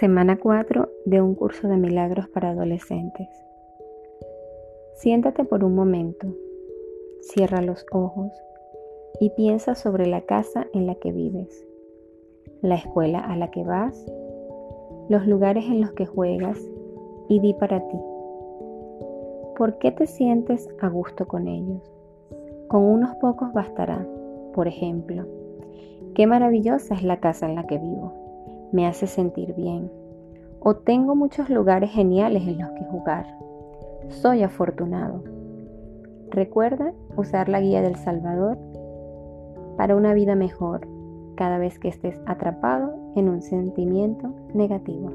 Semana 4 de un curso de milagros para adolescentes. Siéntate por un momento, cierra los ojos y piensa sobre la casa en la que vives, la escuela a la que vas, los lugares en los que juegas y di para ti. ¿Por qué te sientes a gusto con ellos? Con unos pocos bastará. Por ejemplo, qué maravillosa es la casa en la que vivo me hace sentir bien. O tengo muchos lugares geniales en los que jugar. Soy afortunado. Recuerda usar la guía del Salvador para una vida mejor cada vez que estés atrapado en un sentimiento negativo.